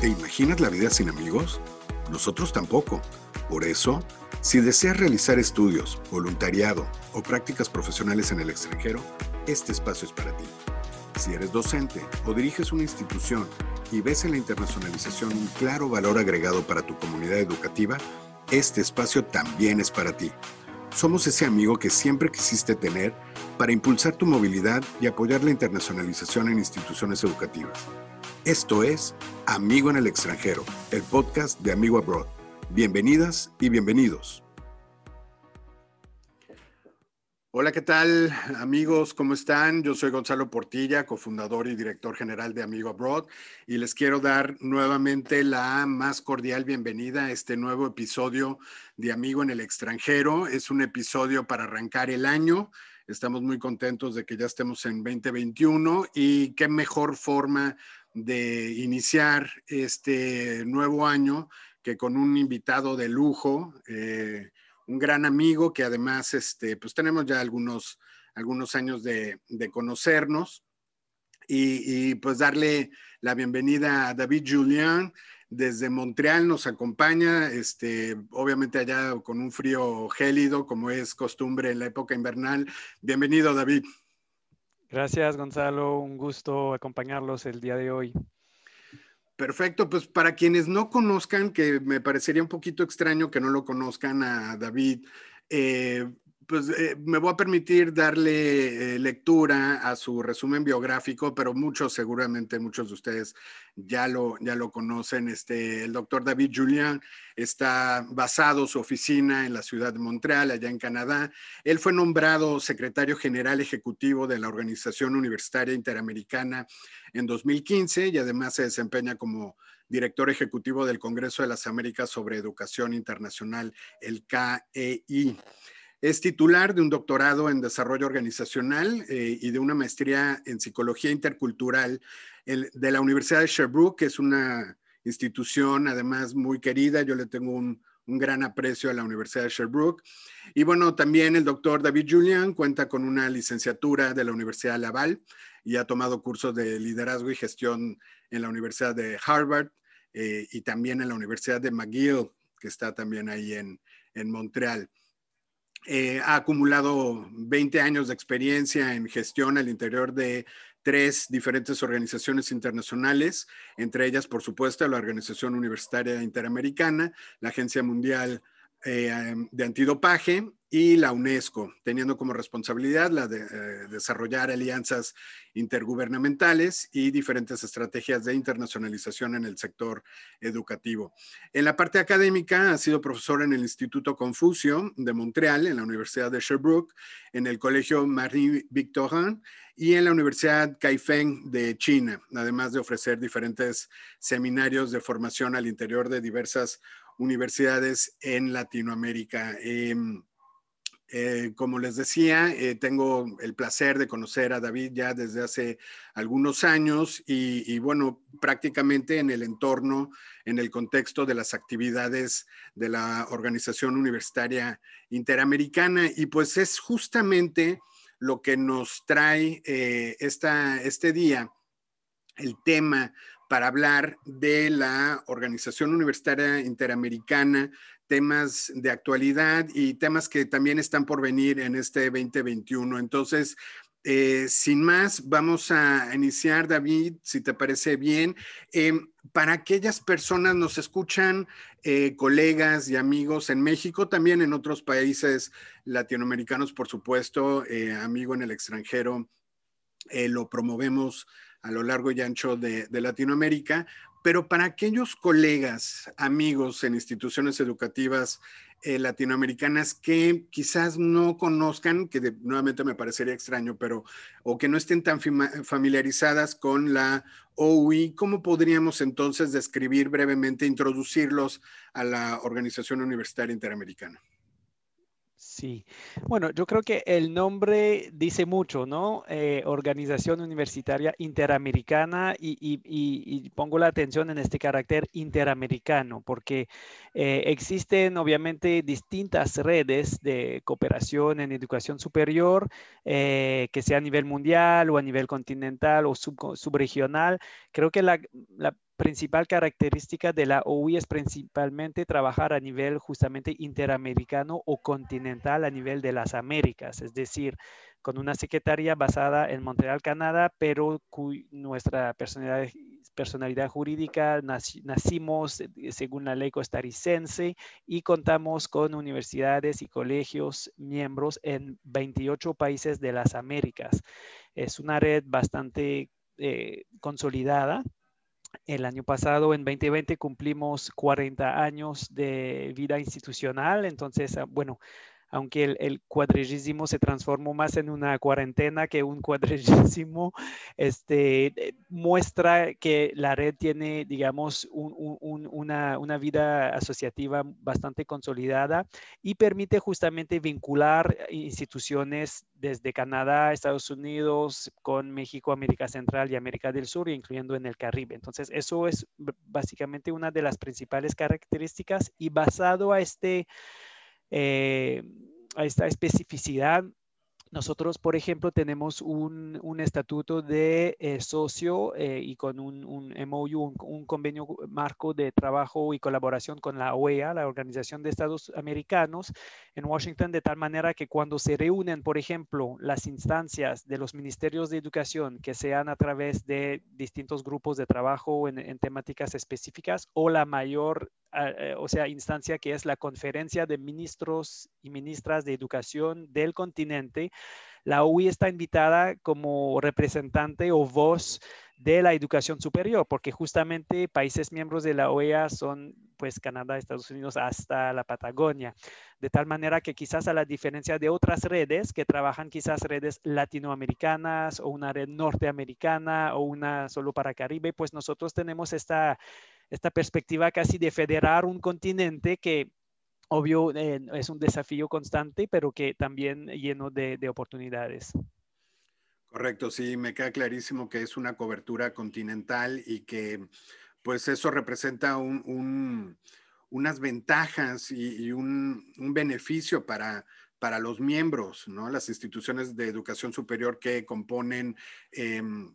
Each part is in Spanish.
¿Te imaginas la vida sin amigos? Nosotros tampoco. Por eso, si deseas realizar estudios, voluntariado o prácticas profesionales en el extranjero, este espacio es para ti. Si eres docente o diriges una institución y ves en la internacionalización un claro valor agregado para tu comunidad educativa, este espacio también es para ti. Somos ese amigo que siempre quisiste tener para impulsar tu movilidad y apoyar la internacionalización en instituciones educativas. Esto es Amigo en el extranjero, el podcast de Amigo Abroad. Bienvenidas y bienvenidos. Hola, ¿qué tal amigos? ¿Cómo están? Yo soy Gonzalo Portilla, cofundador y director general de Amigo Abroad, y les quiero dar nuevamente la más cordial bienvenida a este nuevo episodio de Amigo en el extranjero. Es un episodio para arrancar el año. Estamos muy contentos de que ya estemos en 2021 y qué mejor forma de iniciar este nuevo año que con un invitado de lujo, eh, un gran amigo que además, este, pues tenemos ya algunos, algunos años de, conocernos y, pues darle la bienvenida a David Julián desde Montreal nos acompaña, este, obviamente allá con un frío gélido como es costumbre en la época invernal. Bienvenido David. Gracias, Gonzalo. Un gusto acompañarlos el día de hoy. Perfecto, pues para quienes no conozcan, que me parecería un poquito extraño que no lo conozcan a David, eh, pues eh, me voy a permitir darle eh, lectura a su resumen biográfico, pero muchos, seguramente muchos de ustedes ya lo, ya lo conocen. Este, el doctor David Julian está basado su oficina en la ciudad de Montreal, allá en Canadá. Él fue nombrado secretario general ejecutivo de la Organización Universitaria Interamericana en 2015 y además se desempeña como director ejecutivo del Congreso de las Américas sobre Educación Internacional, el KEI. Es titular de un doctorado en desarrollo organizacional eh, y de una maestría en psicología intercultural de la Universidad de Sherbrooke, que es una institución además muy querida. Yo le tengo un, gran aprecio a la Universidad de Sherbrooke. Y bueno, también el doctor David Julian cuenta con una licenciatura de la Universidad de Laval y ha tomado cursos de liderazgo y gestión en la Universidad de Harvard eh, y también en la Universidad de McGill, que está también ahí en, en Montreal. Eh, ha acumulado 20 años de experiencia en gestión al interior de tres diferentes organizaciones internacionales, entre ellas, por supuesto, la Organización Universitaria Interamericana, la Agencia Mundial eh, de Antidopaje y la UNESCO, teniendo como responsabilidad la de eh, desarrollar alianzas intergubernamentales y diferentes estrategias de internacionalización en el sector educativo. En la parte académica ha sido profesor en el Instituto Confucio de Montreal, en la Universidad de Sherbrooke, en el Colegio Marie Victorin y en la Universidad Kaifeng de China, además de ofrecer diferentes seminarios de formación al interior de diversas universidades en Latinoamérica. Em, eh, como les decía, eh, tengo el placer de conocer a David ya desde hace algunos años y, bueno, prácticamente en el entorno, en el contexto de las actividades de la Organización Universitaria Interamericana. Y pues es justamente lo que nos trae eh, esta, este día, el tema para hablar de la Organización Universitaria Interamericana, temas de actualidad y temas que también están por venir en este 2021. Entonces, eh, sin más, vamos a iniciar, David, si te parece bien. Em, para aquellas personas nos escuchan, eh, colegas y amigos en México, también en otros países latinoamericanos, por supuesto, eh, amigo en el extranjero, lo promovemos a lo largo y ancho de, Latinoamérica, pero para aquellos colegas, amigos en instituciones educativas eh, latinoamericanas que quizás no conozcan, que nuevamente me parecería extraño, pero o que no estén tan familiarizadas con la OUI, ¿cómo podríamos entonces describir brevemente, introducirlos a la Organización Universitaria Interamericana? Sí, bueno, yo creo que el nombre dice mucho, ¿no? Eh, Organización Universitaria Interamericana y, pongo la atención en este carácter interamericano porque eh, existen obviamente distintas redes de cooperación en educación superior, eh, que sea a nivel mundial o a nivel continental o subregional. Creo que la principal característica de la OI es principalmente trabajar a nivel justamente interamericano o continental a nivel de las Américas, es decir, con una secretaría basada en Montreal, Canadá, pero nuestra personalidad, personalidad jurídica nacimos eh, según la ley costarricense y contamos con universidades y colegios miembros en 28 países de las Américas. Es una red bastante eh, consolidada el año pasado, en 2020, cumplimos 40 años de vida institucional. Entonces, ah, bueno, aunque el, el se transformó más en una cuarentena que un cuadrillísimo, este, eh, muestra que la red tiene, digamos, una, una, vida asociativa bastante consolidada y permite justamente vincular instituciones desde Canadá, Estados Unidos, con México, América Central y América del Sur, incluyendo en el Caribe. Entonces, eso es básicamente una de las principales características y basado a este eh, a esta especificidad. Nosotros, por ejemplo, tenemos un, estatuto de eh, socio eh, y con un, un MOU, un, convenio marco de trabajo y colaboración con la OEA, la Organización de Estados Americanos, en Washington, de tal manera que cuando se reúnen, por ejemplo, las instancias de los ministerios de educación, que sean a través de distintos grupos de trabajo en, temáticas específicas, o la mayor, o sea, instancia que es la conferencia de ministros y ministras de educación del continente, la UI está invitada como representante o voz de la educación superior, porque justamente países miembros de la OEA son pues Canadá, Estados Unidos hasta la Patagonia, de tal manera que quizás a la diferencia de otras redes que trabajan quizás redes latinoamericanas o una red norteamericana o una solo para Caribe, pues nosotros tenemos esta, esta perspectiva casi de federar un continente que obvio, eh, es un desafío constante, pero que también lleno de, oportunidades. Correcto, sí, me queda clarísimo que es una cobertura continental y que pues eso representa unas ventajas y, un, beneficio para, para los miembros, ¿no? Las instituciones de educación superior que componen em,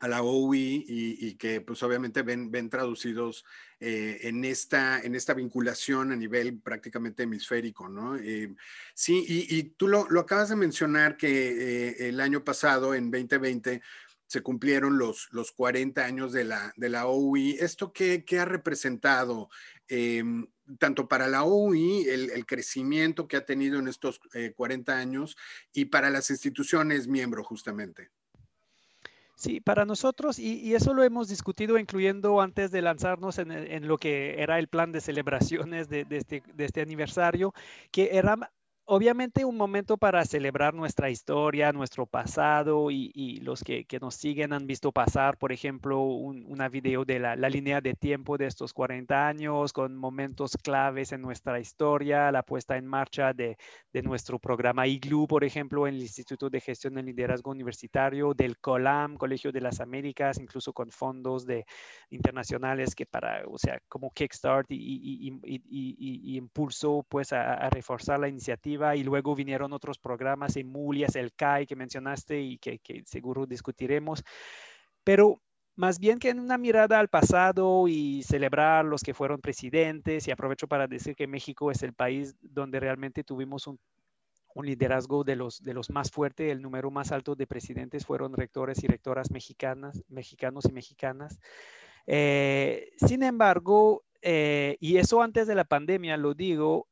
a la OUI y, que pues obviamente ven, ven traducidos eh, en, esta, en esta vinculación a nivel prácticamente hemisférico, ¿no? Eh, sí, y, tú lo, acabas de mencionar que eh, el año pasado, en 2020, se cumplieron los, los 40 años de la, de la OUI. ¿Esto qué, qué ha representado? Tanto para la OUI, el, el, crecimiento que ha tenido en estos 40 años y para las instituciones miembro justamente. Sí, para nosotros, y, eso lo hemos discutido incluyendo antes de lanzarnos en, lo que era el plan de celebraciones de, este, de este aniversario, que era obviamente un momento para celebrar nuestra historia, nuestro pasado y, los que, nos siguen han visto pasar, por ejemplo, una video de la, línea de tiempo de estos 40 años con momentos claves en nuestra historia, la puesta en marcha de, nuestro programa IGLU, por ejemplo, en el Instituto de Gestión del Liderazgo Universitario, del COLAM, Colegio de las Américas, incluso con fondos de, internacionales que para, o sea, como Kickstart y, impulso pues a reforzar la iniciativa y luego vinieron otros programas, Emulias, el CAI que mencionaste y que, seguro discutiremos. Pero más bien que en una mirada al pasado y celebrar los que fueron presidentes, y aprovecho para decir que México es el país donde realmente tuvimos un, liderazgo de los, de los más fuertes, el número más alto de presidentes fueron rectores y rectoras mexicanas, mexicanos y mexicanas. Eh, sin embargo, eh, y eso antes de la pandemia, lo digo,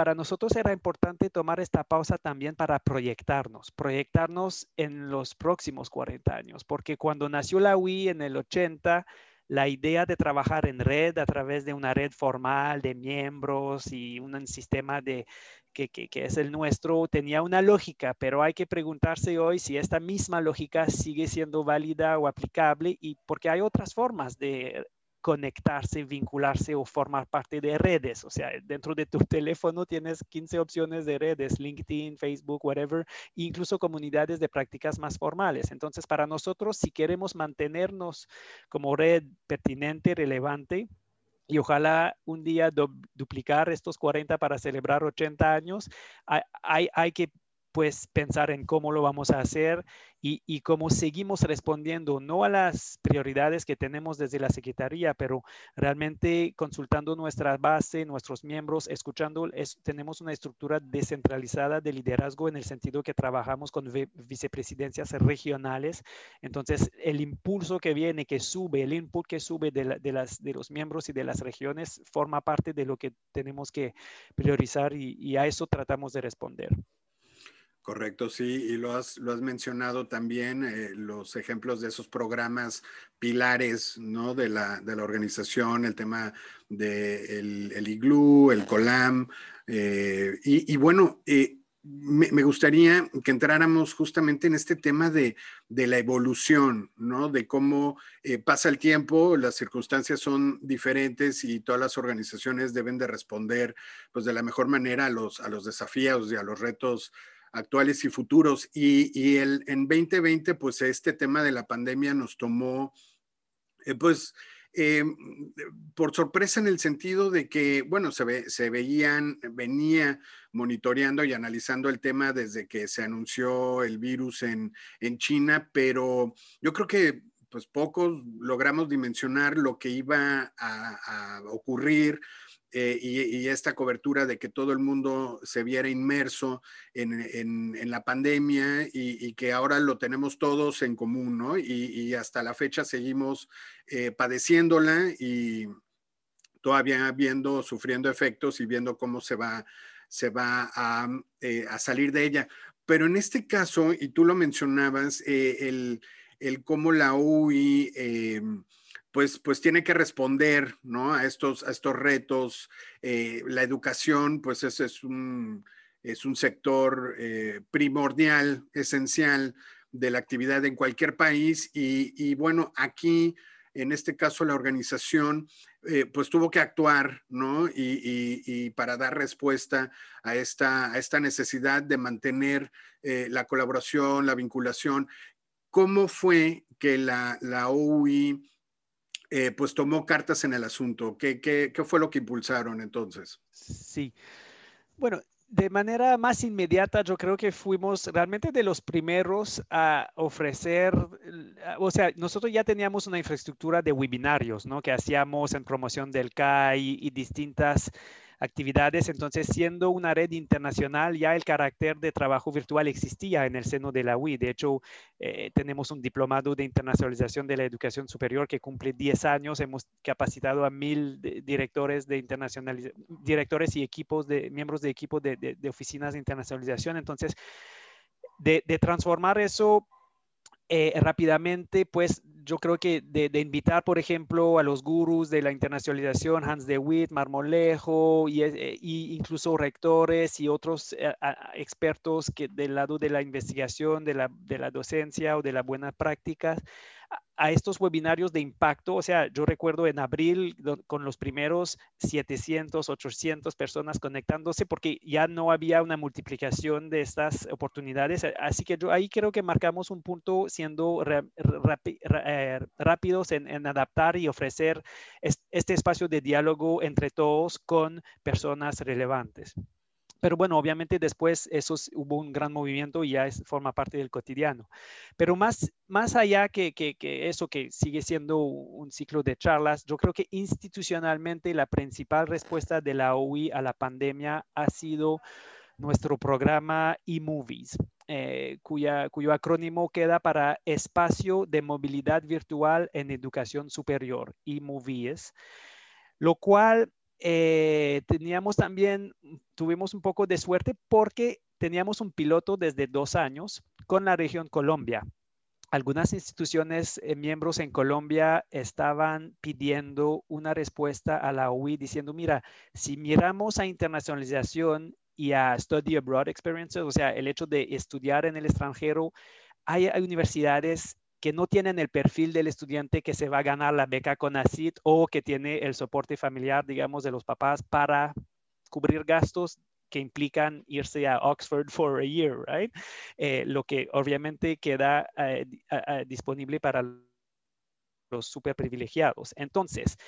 para nosotros era importante tomar esta pausa también para proyectarnos, proyectarnos en los próximos 40 años, porque cuando nació la UI en el 80, la idea de trabajar en red a través de una red formal de miembros y un sistema de, que, que, que, es el nuestro tenía una lógica, pero hay que preguntarse hoy si esta misma lógica sigue siendo válida o aplicable y porque hay otras formas de conectarse, vincularse o formar parte de redes. O sea, dentro de tu teléfono tienes 15 opciones de redes, LinkedIn, Facebook, whatever, incluso comunidades de prácticas más formales. Entonces, para nosotros, si queremos mantenernos como red pertinente, relevante, y ojalá un día duplicar estos 40 para celebrar 80 años, hay, que pues pensar en cómo lo vamos a hacer y, cómo seguimos respondiendo no a las prioridades que tenemos desde la Secretaría, pero realmente consultando nuestra base, nuestros miembros, escuchando, tenemos una estructura descentralizada de liderazgo en el sentido que trabajamos con vicepresidencias regionales. Entonces, el impulso que viene, que sube, el input que sube de, los miembros y de las regiones forma parte de lo que tenemos que priorizar y a eso tratamos de responder. Correcto, sí, y lo has, lo has mencionado también, eh, los ejemplos de esos programas pilares ¿no? de, la, de la organización, el tema del de el IGLU, el COLAM, eh, y, bueno, eh, me, gustaría que entráramos justamente en este tema de, de la evolución, ¿no? De cómo pasa el tiempo, las circunstancias son diferentes y todas las organizaciones deben de responder pues, de la mejor manera a los, a los desafíos y a los retos actuales y futuros. Y, el, en 2020, pues este tema de la pandemia nos tomó, eh, pues, eh, por sorpresa en el sentido de que, bueno, se, se veían, venía monitoreando y analizando el tema desde que se anunció el virus en, en China, pero yo creo que pues pocos logramos dimensionar lo que iba a ocurrir eh, y, esta cobertura de que todo el mundo se viera inmerso en, la pandemia y, que ahora lo tenemos todos en común, ¿no? Y, hasta la fecha seguimos eh, padeciéndola y todavía viendo, sufriendo efectos y viendo cómo se va, se va a, eh, salir de ella. Pero en este caso, y tú lo mencionabas, el, el cómo la UI pues, pues tiene que responder ¿no? a, estos, a estos retos. Eh, la educación, pues ese es un, es un sector eh, primordial, esencial de la actividad en cualquier país. Y, bueno, aquí, en este caso, la organización, eh, pues tuvo que actuar, ¿no? Y, para dar respuesta a esta, a esta necesidad de mantener la colaboración, la vinculación. ¿Cómo fue que la, la OUI eh, pues tomó cartas en el asunto. ¿Qué, ¿Qué, qué, fue lo que impulsaron entonces? Sí. Bueno, de manera más inmediata, yo creo que fuimos realmente de los primeros a ofrecer, o sea, nosotros ya teníamos una infraestructura de webinarios, ¿no? Que hacíamos en promoción del CAI y distintas actividades. Entonces, siendo una red internacional, ya el carácter de trabajo virtual existía en el seno de la UI. De hecho, eh, tenemos un diplomado de internacionalización de la educación superior que cumple 10 años. Hemos capacitado a mil directores de directores y equipos de miembros de equipos de, de, oficinas de internacionalización. Entonces, de, de transformar eso eh, rápidamente, pues yo creo que de, invitar, por ejemplo, a los gurús de la internacionalización, Hans de Witt, Marmolejo, y, eh, incluso rectores y otros eh, expertos que del lado de la investigación, de la, de la docencia o de las buenas prácticas, a estos webinarios de impacto. O sea, yo recuerdo en abril con los primeros 700, 800 personas conectándose porque ya no había una multiplicación de estas oportunidades. Así que yo ahí creo que marcamos un punto siendo eh, rápidos en, en, adaptar y ofrecer este espacio de diálogo entre todos con personas relevantes. Pero bueno, obviamente después eso hubo un gran movimiento y ya es, forma parte del cotidiano. Pero más, más allá que, que, eso que sigue siendo un ciclo de charlas, yo creo que institucionalmente la principal respuesta de la OI a la pandemia ha sido nuestro programa eMovies, eh, cuya, cuyo acrónimo queda para Espacio de Movilidad Virtual en Educación Superior, eMovies, lo cual eh, teníamos también, tuvimos un poco de suerte porque teníamos un piloto desde dos años con la región Colombia. Algunas instituciones eh, miembros en Colombia estaban pidiendo una respuesta a la OI diciendo, mira, si miramos a internacionalización y a study abroad experiences, o sea, el hecho de estudiar en el extranjero, hay universidades que no tienen el perfil del estudiante que se va a ganar la beca con ACID o que tiene el soporte familiar, digamos, de los papás para cubrir gastos que implican irse a Oxford for a year, right? Eh, lo que obviamente queda eh, disponible para los super privilegiados. Entonces,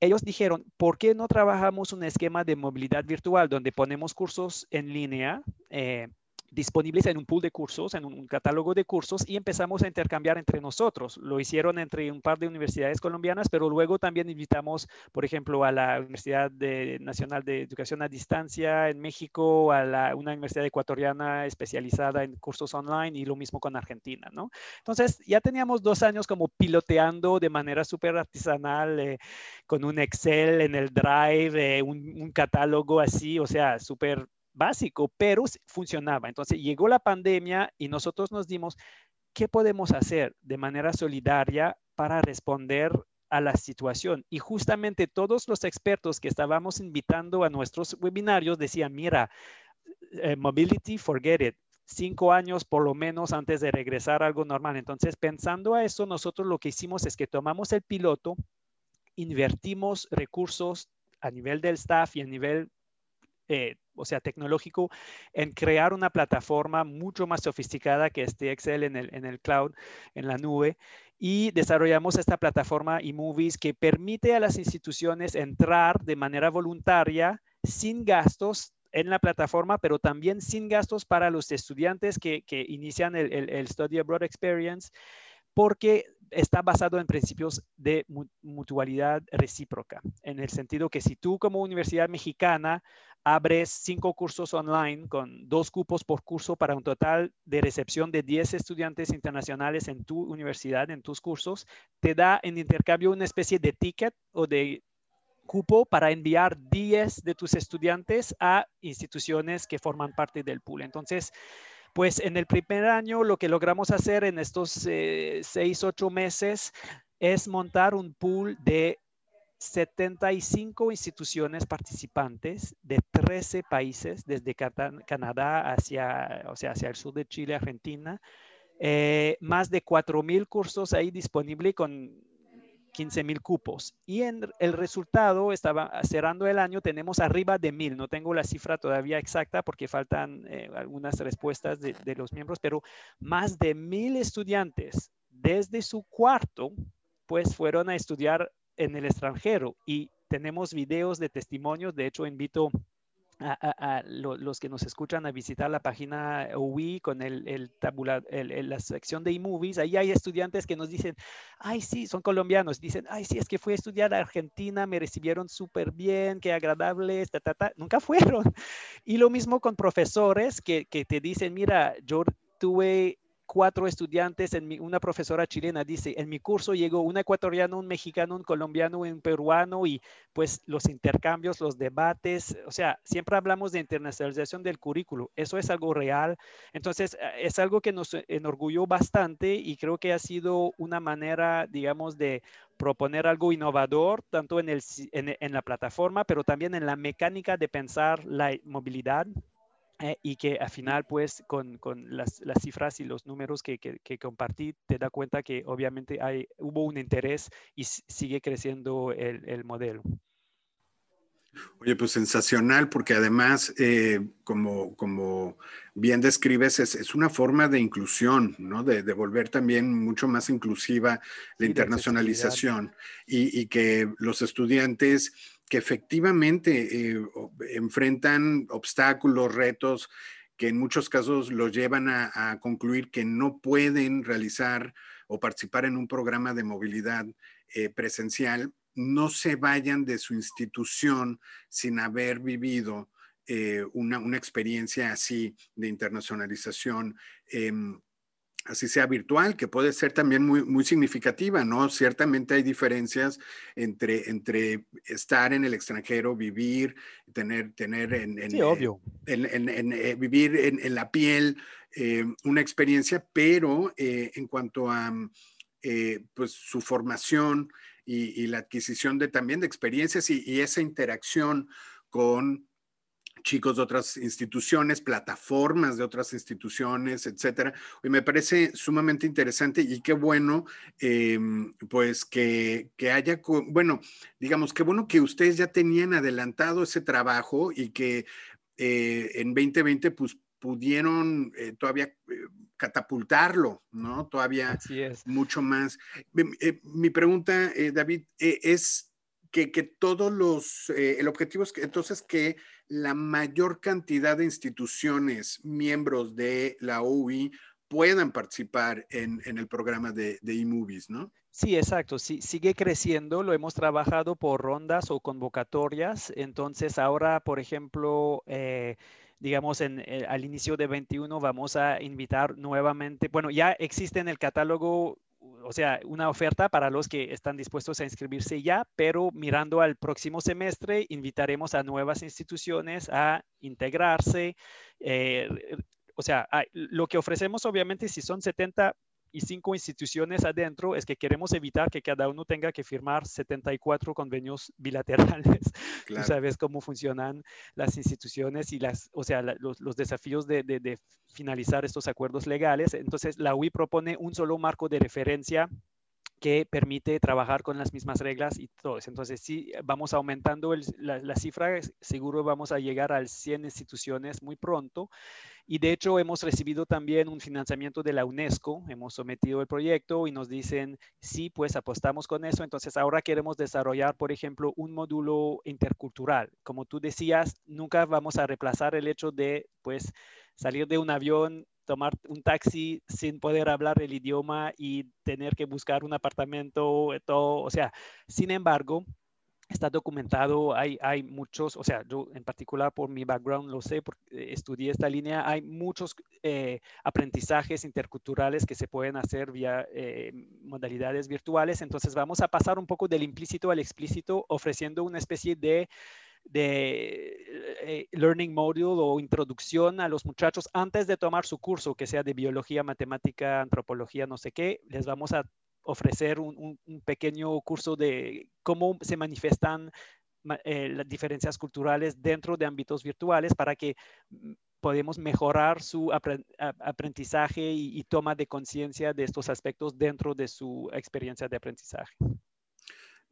ellos dijeron, ¿por qué no trabajamos un esquema de movilidad virtual donde ponemos cursos en línea? Disponibles en un pool de cursos, en un, catálogo de cursos y empezamos a intercambiar entre nosotros. Lo hicieron entre un par de universidades colombianas, pero luego también invitamos, por ejemplo, a la Universidad Nacional de Educación a Distancia en México, a la, una universidad ecuatoriana especializada en cursos online y lo mismo con Argentina, ¿no? Entonces, ya teníamos dos años como piloteando de manera súper artesanal, eh, con un Excel en el Drive, eh, un, un catálogo así, o sea, súper básico, pero funcionaba. Entonces llegó la pandemia y nosotros nos dimos, ¿qué podemos hacer de manera solidaria para responder a la situación? Y justamente todos los expertos que estábamos invitando a nuestros webinarios decían, mira, eh, mobility, forget it. Cinco años por lo menos antes de regresar a algo normal. Entonces, pensando a eso, nosotros lo que hicimos es que tomamos el piloto, invertimos recursos a nivel del staff y a nivel eh, o sea, tecnológico, en crear una plataforma mucho más sofisticada que este Excel en el, en el cloud, en la nube. Y desarrollamos esta plataforma eMovies que permite a las instituciones entrar de manera voluntaria, sin gastos, en la plataforma, pero también sin gastos para los estudiantes que, que inician el, el, el, Study Abroad Experience, porque está basado en principios de mutualidad recíproca, en el sentido que si tú como universidad mexicana abres cinco cursos online con dos cupos por curso para un total de recepción de 10 estudiantes internacionales en tu universidad, en tus cursos, te da en intercambio una especie de ticket o de cupo para enviar 10 de tus estudiantes a instituciones que forman parte del pool. Entonces, pues en el primer año lo que logramos hacer en estos eh, seis, ocho meses es montar un pool de 75 instituciones participantes de 13 países, desde Canadá hacia, o sea, hacia el sur de Chile, Argentina, eh, más de 4.000 cursos ahí disponibles con 15 mil cupos. Y en el resultado, estaba cerrando el año, tenemos arriba de mil. No tengo la cifra todavía exacta porque faltan eh, algunas respuestas de, de, los miembros, pero más de mil estudiantes desde su cuarto, pues fueron a estudiar en el extranjero. Y tenemos videos de testimonios. De hecho, invito a, los que nos escuchan a visitar la página UI con el, el el, la sección de eMovies, ahí hay estudiantes que nos dicen, ay, sí, son colombianos, dicen, ay, sí, es que fui a estudiar a Argentina, me recibieron súper bien, qué agradable, ta, ta, ta. nunca fueron. Y lo mismo con profesores que, que te dicen, mira, yo tuve cuatro estudiantes, en una profesora chilena dice, en mi curso llegó un ecuatoriano, un mexicano, un colombiano, un peruano y pues los intercambios, los debates, o sea, siempre hablamos de internacionalización del currículo, eso es algo real, entonces eh, es algo que nos enorgulló bastante y creo que ha sido una manera, digamos, de proponer algo innovador, tanto en, el, en la plataforma, pero también en la mecánica de pensar la movilidad eh, y que al final, pues, con, con las, las, cifras y los números que, que, que, compartí, te da cuenta que obviamente hay, hubo un interés y sigue creciendo el, el modelo. Oye, pues sensacional, porque además, eh, como, como bien describes, es, es, una forma de inclusión, ¿no? De, de volver también mucho más inclusiva la sí, internacionalización y, y, que los estudiantes que efectivamente eh, enfrentan obstáculos, retos que en muchos casos los llevan a, concluir que no pueden realizar o participar en un programa de movilidad eh, presencial, no se vayan de su institución sin haber vivido eh, una, una, experiencia así de internacionalización. Eh, así sea virtual, que puede ser también muy, muy significativa, ¿no? Ciertamente hay diferencias entre, entre estar en el extranjero, vivir, tener, tener en, en, sí, obvio. en, en, en eh, vivir en, la piel eh, una experiencia, pero eh, en cuanto a eh, pues su formación y, y, la adquisición de también de experiencias y, y esa interacción con chicos de otras instituciones, plataformas de otras instituciones, etcétera. Y me parece sumamente interesante y qué bueno, eh, pues que, que, haya, bueno, digamos, qué bueno que ustedes ya tenían adelantado ese trabajo y que eh, en 2020, pues pudieron eh, todavía eh, catapultarlo, ¿no? Todavía mucho más. Eh, mi pregunta, David, es que, que, todos los, el objetivo es que entonces que la mayor cantidad de instituciones miembros de la OUI puedan participar en, el programa de, de eMovies, ¿no? Sí, exacto. Sí, sigue creciendo. Lo hemos trabajado por rondas o convocatorias. Entonces, ahora, por ejemplo, eh, digamos, en, eh, al inicio de 21 vamos a invitar nuevamente, bueno, ya existe en el catálogo, o sea, una oferta para los que están dispuestos a inscribirse ya, pero mirando al próximo semestre, invitaremos a nuevas instituciones a integrarse. Eh, o sea, lo que ofrecemos, obviamente, si son 70 y cinco instituciones adentro, es que queremos evitar que cada uno tenga que firmar 74 convenios bilaterales. Tú sabes cómo funcionan las instituciones y las, o sea, los, los, desafíos de, de, de finalizar estos acuerdos legales. Entonces, la UI propone un solo marco de referencia que permite trabajar con las mismas reglas y todo eso. Entonces, si vamos aumentando la, la, cifra, seguro vamos a llegar al 100 instituciones muy pronto. Y de hecho, hemos recibido también un financiamiento de la UNESCO, hemos sometido el proyecto y nos dicen, sí, pues apostamos con eso. Entonces, ahora queremos desarrollar, por ejemplo, un módulo intercultural. Como tú decías, nunca vamos a reemplazar el hecho de, pues, salir de un avión tomar un taxi sin poder hablar el idioma y tener que buscar un apartamento, todo, o sea, sin embargo, está documentado, hay, hay muchos, o sea, yo en particular por mi background lo sé, porque eh, estudié esta línea, hay muchos eh, aprendizajes interculturales que se pueden hacer vía eh, modalidades virtuales, entonces vamos a pasar un poco del implícito al explícito ofreciendo una especie de de eh, Learning Module o introducción a los muchachos antes de tomar su curso, que sea de biología, matemática, antropología, no sé qué, les vamos a ofrecer un, pequeño curso de cómo se manifiestan eh, las diferencias culturales dentro de ámbitos virtuales para que mm, podamos mejorar su aprendizaje y toma de conciencia de estos aspectos dentro de su experiencia de aprendizaje.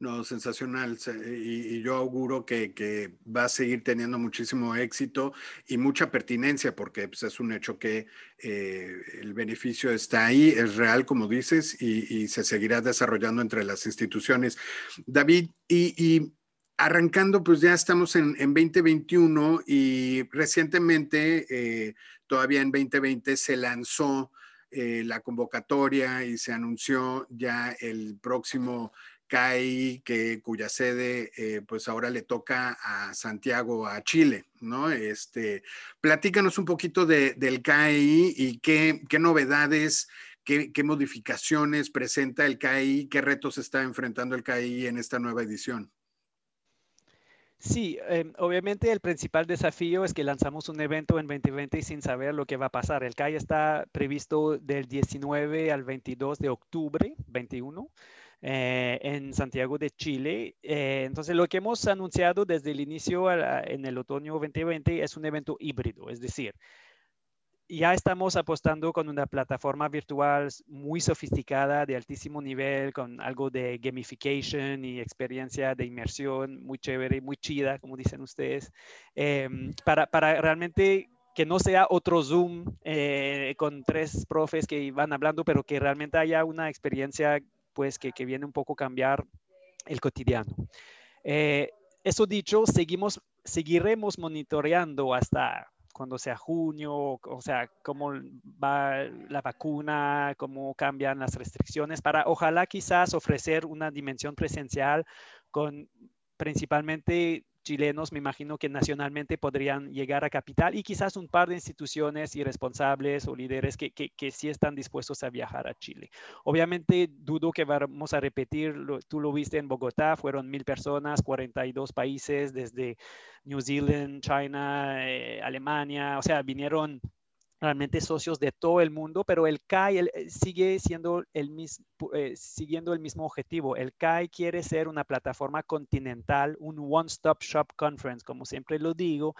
No, sensacional. Y, yo auguro que, va a seguir teniendo muchísimo éxito y mucha pertinencia, porque pues, es un hecho que eh, el beneficio está ahí, es real, como dices, y, se seguirá desarrollando entre las instituciones. David, y, arrancando, pues ya estamos en, 2021 y recientemente, eh, todavía en 2020, se lanzó eh, la convocatoria y se anunció ya el próximo Que, cuya sede eh, pues ahora le toca a Santiago, a Chile, ¿no? Este, platícanos un poquito del CAI y qué, novedades, qué, modificaciones presenta el CAI, qué retos está enfrentando el CAI en esta nueva edición. Sí, em, obviamente el principal desafío es que lanzamos un evento en 2020 sin saber lo que va a pasar. El CAI está previsto del 19 al 22 de octubre, 21. Eh, en Santiago de Chile. Eh, entonces, lo que hemos anunciado desde el inicio en el otoño 2020 es un evento híbrido, es decir, ya estamos apostando con una plataforma virtual muy sofisticada, de altísimo nivel, con algo de gamification y experiencia de inmersión muy chévere, muy chida, como dicen ustedes, em, para, para realmente que no sea otro Zoom eh, con tres profes que van hablando, pero que realmente haya una experiencia pues que, viene un poco cambiar el cotidiano. Eh, eso dicho, seguimos, seguiremos monitoreando hasta cuando sea junio, o sea, cómo va la vacuna, cómo cambian las restricciones, para ojalá quizás ofrecer una dimensión presencial con principalmente chilenos, me imagino que nacionalmente podrían llegar a capital y quizás un par de instituciones y responsables o líderes que, que, sí están dispuestos a viajar a Chile. Obviamente dudo que vamos a repetir, tú lo viste en Bogotá, fueron mil personas, 42 países, desde New Zealand, China, eh, Alemania, o sea, vinieron realmente socios de todo el mundo, pero el CAI eh, sigue siendo el mismo, eh, siguiendo el mismo objetivo. El CAI quiere ser una plataforma continental, un one-stop shop conference, como siempre lo digo,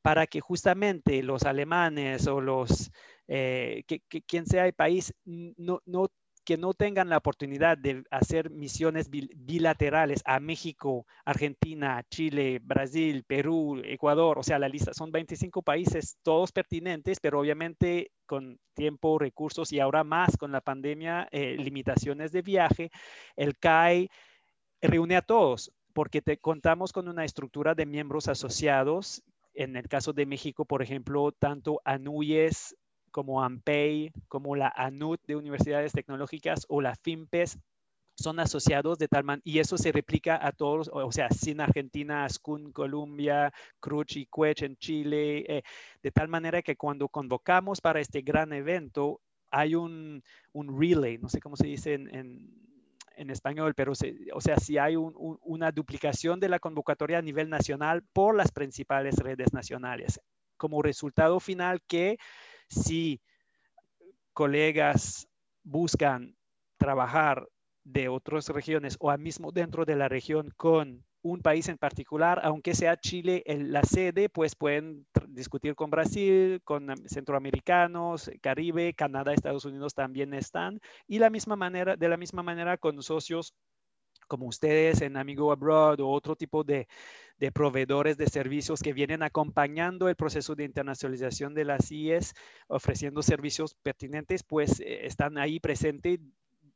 para que justamente los alemanes o los, eh, que, quien sea el país, no, no que no tengan la oportunidad de hacer misiones bilaterales a México, Argentina, Chile, Brasil, Perú, Ecuador, o sea, la lista son 25 países, todos pertinentes, pero obviamente con tiempo, recursos y ahora más con la pandemia, eh, limitaciones de viaje, el CAI reúne a todos porque te contamos con una estructura de miembros asociados En el caso de México, por ejemplo, tanto ANUYES como AMPEI, como la ANUT de Universidades Tecnológicas o la FIMPES son asociados de tal manera, y eso se replica a todos, o sea, sin Argentina, SCUN, Colombia, Cruch y Cuech en Chile, eh, de tal manera que cuando convocamos para este gran evento, hay un, un relay, no sé cómo se dice en, en, español, pero o sea, si hay una duplicación de la convocatoria a nivel nacional por las principales redes nacionales, como resultado final que si colegas buscan trabajar de otras regiones o mismo dentro de la región con un país en particular, aunque sea Chile la sede, pues pueden discutir con Brasil, con centroamericanos, Caribe, Canadá, Estados Unidos también están, y la misma manera, de la misma manera con socios como ustedes en Amigo Abroad o otro tipo de, de, proveedores de servicios que vienen acompañando el proceso de internacionalización de las IES, ofreciendo servicios pertinentes, pues eh, están ahí presentes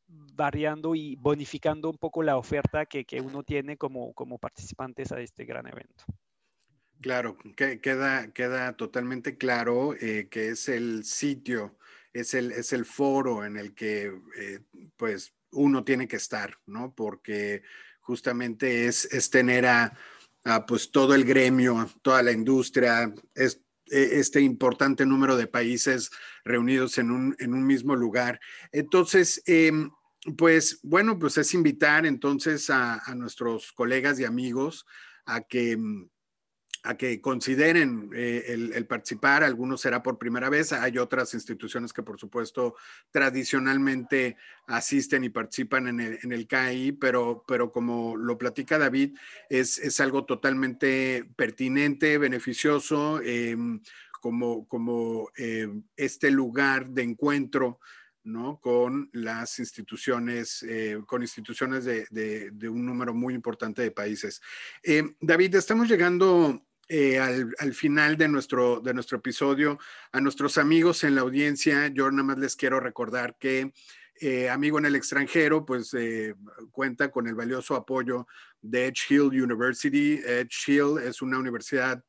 variando y bonificando un poco la oferta que, que uno tiene como, como participantes a este gran evento. Claro, que queda, queda totalmente claro eh, que es el sitio, es el, es el foro en el que eh, pues uno tiene que estar, ¿no? Porque justamente es, es tener a, pues todo el gremio, toda la industria, es, e, este importante número de países reunidos en un, en un mismo lugar. Entonces, eh, pues bueno, pues es invitar entonces a, nuestros colegas y amigos a que, mm, a que consideren eh, el, participar. Algunos será por primera vez. Hay otras instituciones que por supuesto tradicionalmente asisten y participan en el, en CAI, pero, pero como lo platica David, es, algo totalmente pertinente, beneficioso, em, como, como em, este lugar de encuentro ¿no? Con las instituciones, eh, con instituciones de, un número muy importante de países. Eh, David, estamos llegando eh, al, final de nuestro, de nuestro episodio. A nuestros amigos en la audiencia, yo nada más les quiero recordar que Amigo en el extranjero, pues cuenta con el valioso apoyo de Edge Hill University. Edge Hill es una universidad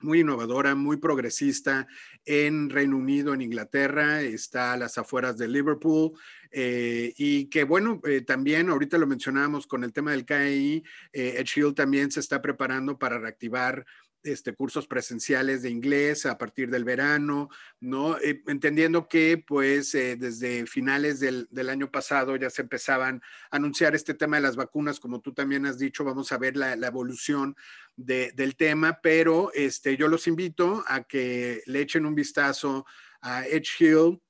muy innovadora, muy progresista en Reino Unido, en Inglaterra, está a las afueras de Liverpool eh, y que bueno, eh, también ahorita lo mencionábamos con el tema del KI, eh, Edge Hill también se está preparando para reactivar este, cursos presenciales de inglés a partir del verano, ¿no? Eh, entendiendo que pues eh, desde finales del, año pasado ya se empezaban a anunciar este tema de las vacunas, como tú también has dicho, vamos a ver la, evolución del tema, pero este, yo los invito a que le echen un vistazo a Edge Hill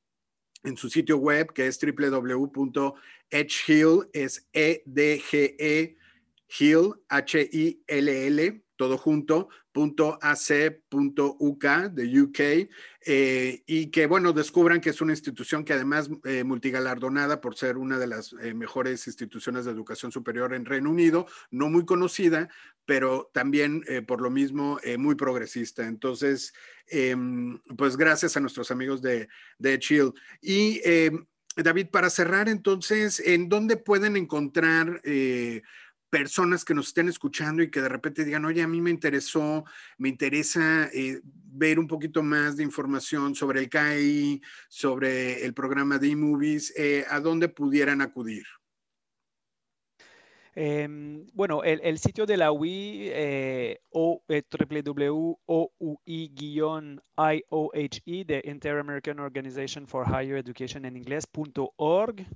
en su sitio web, que es www.edgehill, es E-D-G-E, Hill, H-I-L-L, todo junto, .ac.uk de UK eh, y que, bueno, descubran que es una institución que además eh, multigalardonada por ser una de las eh, mejores instituciones de educación superior en Reino Unido, no muy conocida, pero también por lo mismo muy progresista. Entonces, em, pues gracias a nuestros amigos de, de Chill. Y em, David, para cerrar entonces, ¿en dónde pueden encontrar personas que nos estén escuchando y que de repente digan, oye, a mí me interesó, me interesa eh, ver un poquito más de información sobre el KI, sobre el programa de eMovies, eh, ¿a dónde pudieran acudir? Em, bueno, el, sitio de la UI, eh, eh, www.oui-iohe de Inter-American Organization for Higher Education en inglés.org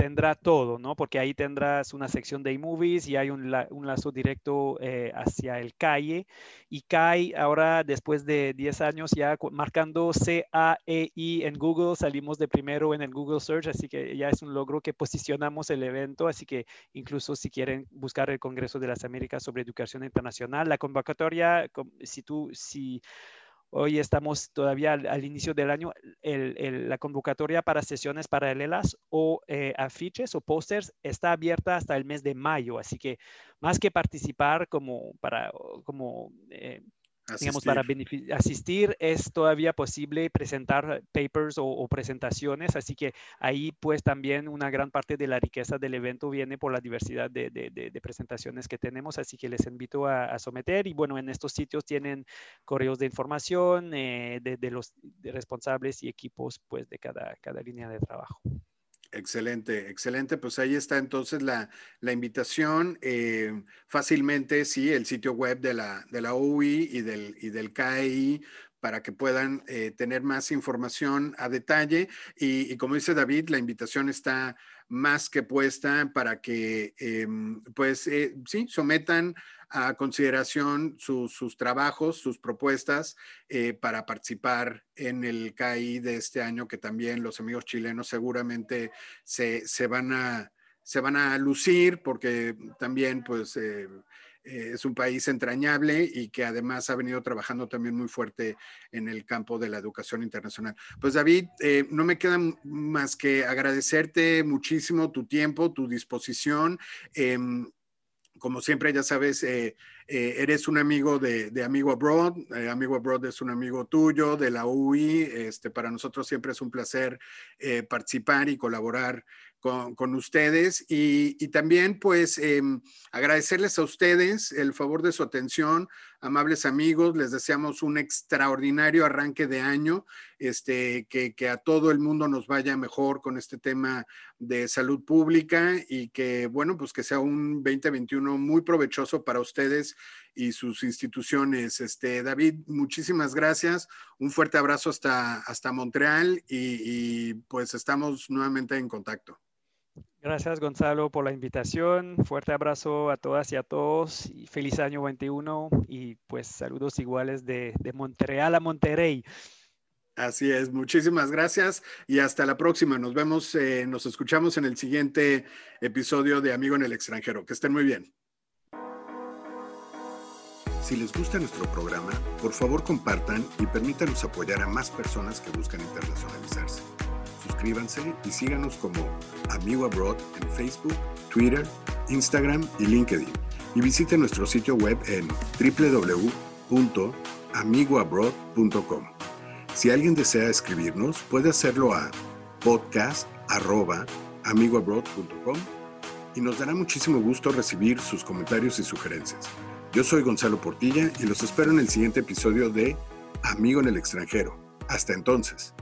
tendrá todo, ¿no? Porque ahí tendrás una sección de iMovies y hay un, lazo directo eh, hacia el calle. Y CAI, ahora después de 10 años ya marcando C-A-E-I en Google, salimos de primero en el Google Search, así que ya es un logro que posicionamos el evento. Así que incluso si quieren buscar el Congreso de las Américas sobre Educación Internacional, la convocatoria, si tú, si Hoy estamos todavía al, inicio del año. la convocatoria para sesiones paralelas o eh, afiches o pósters está abierta hasta el mes de mayo. Así que más que participar como para como eh, Digamos, para asistir es todavía posible presentar papers o, presentaciones, así que ahí pues también una gran parte de la riqueza del evento viene por la diversidad de, de, presentaciones que tenemos, así que les invito a, someter y bueno, en estos sitios tienen correos de información eh, de, los responsables y equipos pues de cada, cada línea de trabajo. Excelente, excelente. Pues ahí está entonces la, invitación. Eh, fácilmente, sí, el sitio web de la, de la UI y del, y del KI para que puedan eh, tener más información a detalle. Y, como dice David, la invitación está más que puesta para que, em, pues, eh, sí, sometan a consideración sus trabajos, sus propuestas eh, para participar en el CAI de este año, que también los amigos chilenos seguramente se, van, a, se van a lucir porque también pues eh, eh, es un país entrañable y que además ha venido trabajando también muy fuerte en el campo de la educación internacional. Pues David, no me queda más que agradecerte muchísimo tu tiempo, tu disposición. Em, como siempre, ya sabes, eh, eh, eres un amigo de, Amigo Abroad. Eh, amigo Abroad es un amigo tuyo de la UI. Este, para nosotros siempre es un placer participar y colaborar con, ustedes y, también pues em, agradecerles a ustedes el favor de su atención, amables amigos, les deseamos un extraordinario arranque de año, este, que, que, a todo el mundo nos vaya mejor con este tema de salud pública y que bueno pues que sea un 2021 muy provechoso para ustedes y sus instituciones. Este, David, muchísimas gracias, un fuerte abrazo hasta, hasta Montreal y pues estamos nuevamente en contacto. Gracias Gonzalo por la invitación. Fuerte abrazo a todas y a todos y feliz año 21 y pues saludos iguales de, Montreal a Monterrey. Así es, muchísimas gracias y hasta la próxima. Nos vemos, eh, nos escuchamos en el siguiente episodio de Amigo en el extranjero. Que estén muy bien. Si les gusta nuestro programa, por favor compartan y permítanos apoyar a más personas que buscan internacionalizarse suscríbanse y síganos como Amigo Abroad en Facebook, Twitter, Instagram y LinkedIn. Y visite nuestro sitio web en www.amigoabroad.com. Si alguien desea escribirnos, puede hacerlo a podcast.amigoabroad.com y nos dará muchísimo gusto recibir sus comentarios y sugerencias. Yo soy Gonzalo Portilla y los espero en el siguiente episodio de Amigo en el extranjero. Hasta entonces.